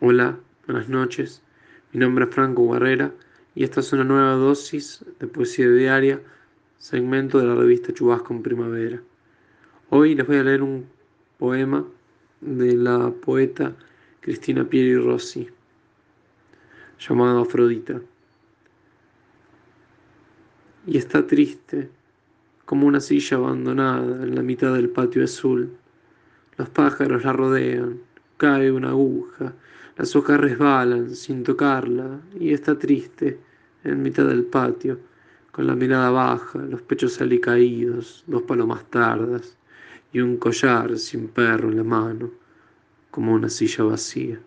Hola, buenas noches. Mi nombre es Franco Guerrera y esta es una nueva dosis de poesía diaria, segmento de la revista Chubasco en Primavera. Hoy les voy a leer un poema de la poeta Cristina Pieri Rossi, llamado Afrodita. Y está triste, como una silla abandonada en la mitad del patio azul. Los pájaros la rodean, cae una aguja, las hojas resbalan sin tocarla y está triste en mitad del patio, con la mirada baja, los pechos alicaídos, dos palomas tardas y un collar sin perro en la mano, como una silla vacía.